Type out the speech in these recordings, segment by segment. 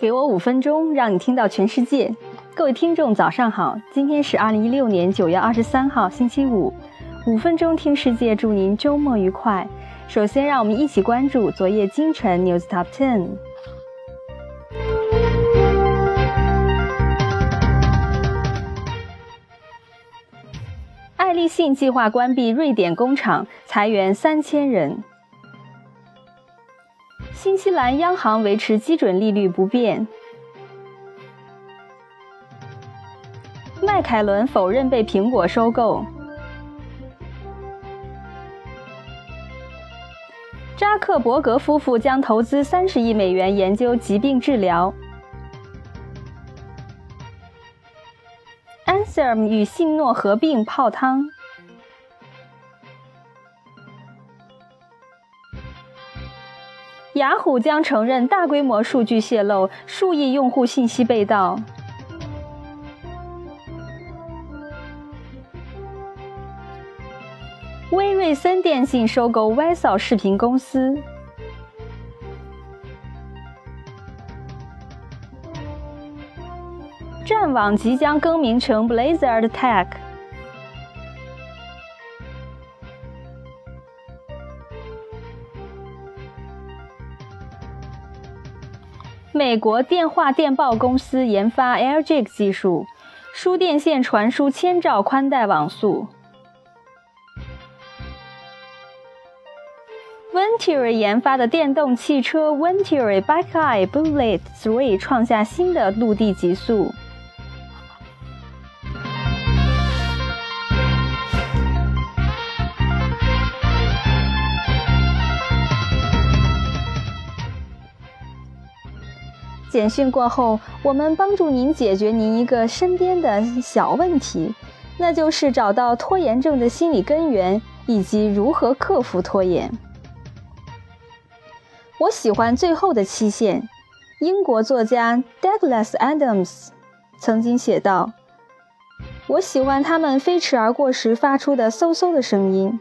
给我五分钟，让你听到全世界。各位听众，早上好！今天是二零一六年九月二十三号，星期五。五分钟听世界，祝您周末愉快。首先，让我们一起关注昨夜今晨 News Top Ten。爱立信计划关闭瑞典工厂，裁员三千人。新西兰央行维持基准利率不变。迈凯伦否认被苹果收购。扎克伯格夫妇将投资三十亿美元研究疾病治疗。Ansem 与信诺合并泡汤。雅虎将承认大规模数据泄露，数亿用户信息被盗。威瑞森电信收购 v e s o 视频公司。战网即将更名成 Blizzard Tech。美国电话电报公司研发 AirJig 技术，输电线传输千兆宽带网速。Venturi 研发的电动汽车 Venturi Bike Eye Bullet Three 创下新的陆地极速。简讯过后，我们帮助您解决您一个身边的小问题，那就是找到拖延症的心理根源以及如何克服拖延。我喜欢最后的期限。英国作家 Douglas Adams 曾经写道：“我喜欢他们飞驰而过时发出的嗖嗖的声音。”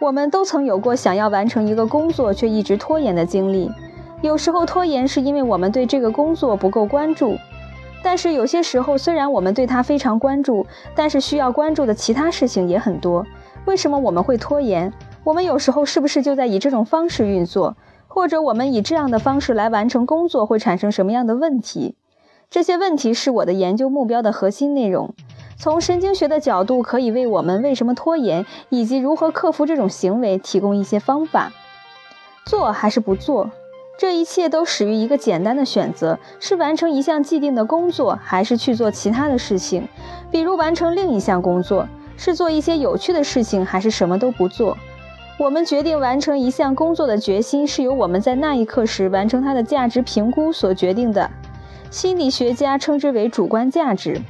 我们都曾有过想要完成一个工作却一直拖延的经历。有时候拖延是因为我们对这个工作不够关注，但是有些时候虽然我们对它非常关注，但是需要关注的其他事情也很多。为什么我们会拖延？我们有时候是不是就在以这种方式运作？或者我们以这样的方式来完成工作会产生什么样的问题？这些问题是我的研究目标的核心内容。从神经学的角度，可以为我们为什么拖延以及如何克服这种行为提供一些方法。做还是不做？这一切都始于一个简单的选择：是完成一项既定的工作，还是去做其他的事情，比如完成另一项工作；是做一些有趣的事情，还是什么都不做。我们决定完成一项工作的决心，是由我们在那一刻时完成它的价值评估所决定的。心理学家称之为主观价值，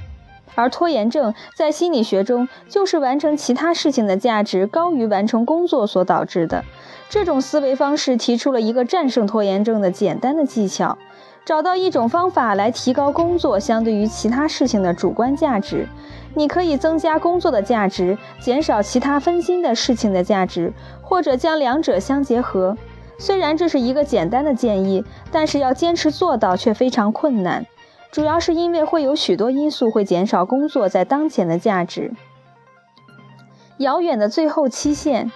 而拖延症在心理学中就是完成其他事情的价值高于完成工作所导致的。这种思维方式提出了一个战胜拖延症的简单的技巧：找到一种方法来提高工作相对于其他事情的主观价值。你可以增加工作的价值，减少其他分心的事情的价值，或者将两者相结合。虽然这是一个简单的建议，但是要坚持做到却非常困难，主要是因为会有许多因素会减少工作在当前的价值。遥远的最后期限。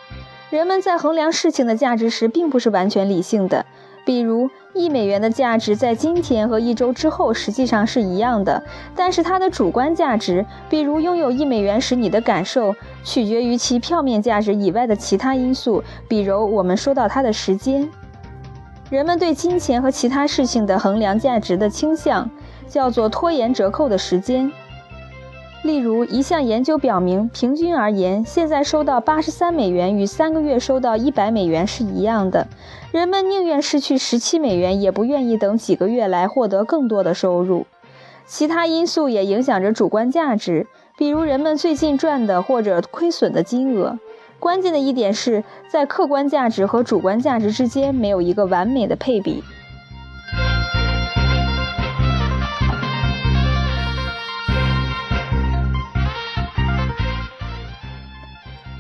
人们在衡量事情的价值时，并不是完全理性的。比如，一美元的价值在今天和一周之后实际上是一样的，但是它的主观价值，比如拥有一美元时你的感受，取决于其票面价值以外的其他因素，比如我们说到它的时间。人们对金钱和其他事情的衡量价值的倾向，叫做拖延折扣的时间。例如，一项研究表明，平均而言，现在收到八十三美元与三个月收到一百美元是一样的。人们宁愿失去十七美元，也不愿意等几个月来获得更多的收入。其他因素也影响着主观价值，比如人们最近赚的或者亏损的金额。关键的一点是在客观价值和主观价值之间没有一个完美的配比。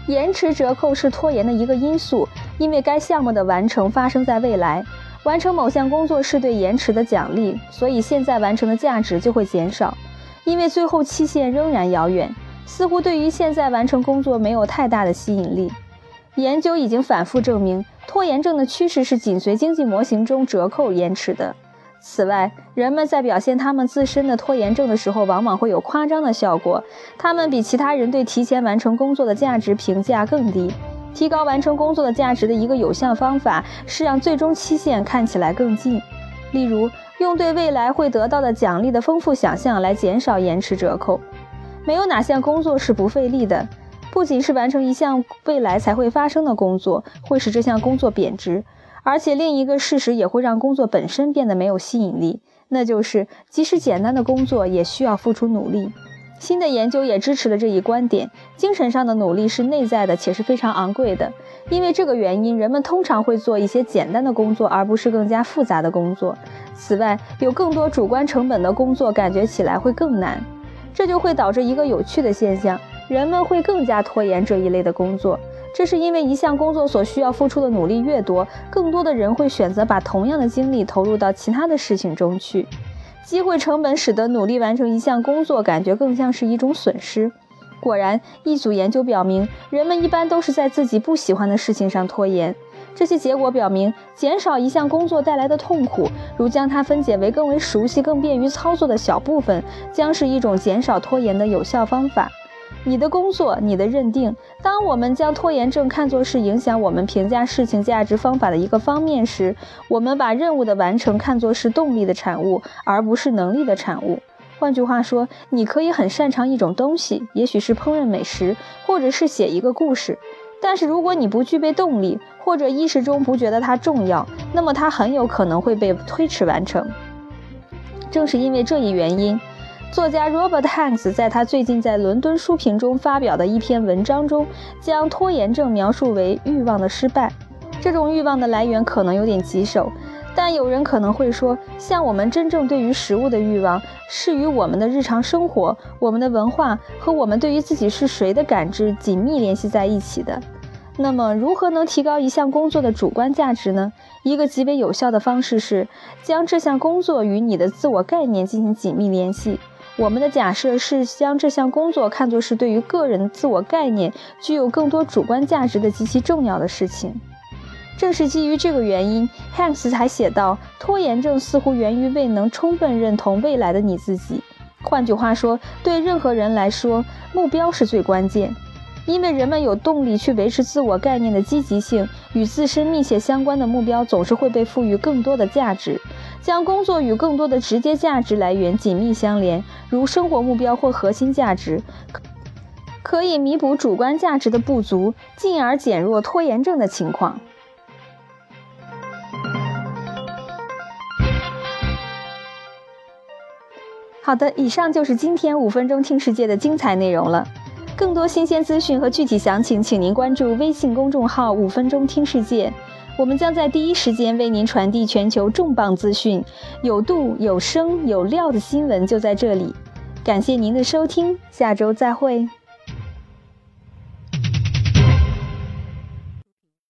延迟折扣是拖延的一个因素，因为该项目的完成发生在未来。完成某项工作是对延迟的奖励，所以现在完成的价值就会减少，因为最后期限仍然遥远，似乎对于现在完成工作没有太大的吸引力。研究已经反复证明，拖延症的趋势是紧随经济模型中折扣延迟的。此外，人们在表现他们自身的拖延症的时候，往往会有夸张的效果。他们比其他人对提前完成工作的价值评价更低。提高完成工作的价值的一个有效方法是让最终期限看起来更近，例如用对未来会得到的奖励的丰富想象来减少延迟折扣。没有哪项工作是不费力的，不仅是完成一项未来才会发生的工作会使这项工作贬值，而且另一个事实也会让工作本身变得没有吸引力，那就是即使简单的工作也需要付出努力。新的研究也支持了这一观点。精神上的努力是内在的，且是非常昂贵的。因为这个原因，人们通常会做一些简单的工作，而不是更加复杂的工作。此外，有更多主观成本的工作感觉起来会更难，这就会导致一个有趣的现象：人们会更加拖延这一类的工作。这是因为一项工作所需要付出的努力越多，更多的人会选择把同样的精力投入到其他的事情中去。机会成本使得努力完成一项工作感觉更像是一种损失。果然，一组研究表明，人们一般都是在自己不喜欢的事情上拖延。这些结果表明，减少一项工作带来的痛苦，如将它分解为更为熟悉、更便于操作的小部分，将是一种减少拖延的有效方法。你的工作，你的认定。当我们将拖延症看作是影响我们评价事情价值方法的一个方面时，我们把任务的完成看作是动力的产物，而不是能力的产物。换句话说，你可以很擅长一种东西，也许是烹饪美食，或者是写一个故事。但是如果你不具备动力，或者意识中不觉得它重要，那么它很有可能会被推迟完成。正是因为这一原因。作家 Robert Hanks 在他最近在伦敦书评中发表的一篇文章中，将拖延症描述为欲望的失败。这种欲望的来源可能有点棘手，但有人可能会说，像我们真正对于食物的欲望，是与我们的日常生活、我们的文化和我们对于自己是谁的感知紧密联系在一起的。那么，如何能提高一项工作的主观价值呢？一个极为有效的方式是将这项工作与你的自我概念进行紧密联系。我们的假设是将这项工作看作是对于个人自我概念具有更多主观价值的极其重要的事情。正是基于这个原因，Hanks 才写道：“拖延症似乎源于未能充分认同未来的你自己。”换句话说，对任何人来说，目标是最关键。因为人们有动力去维持自我概念的积极性，与自身密切相关的目标总是会被赋予更多的价值。将工作与更多的直接价值来源紧密相连，如生活目标或核心价值，可以弥补主观价值的不足，进而减弱拖延症的情况。好的，以上就是今天五分钟听世界的精彩内容了。更多新鲜资讯和具体详情，请您关注微信公众号“五分钟听世界”，我们将在第一时间为您传递全球重磅资讯，有度、有声、有料的新闻就在这里。感谢您的收听，下周再会。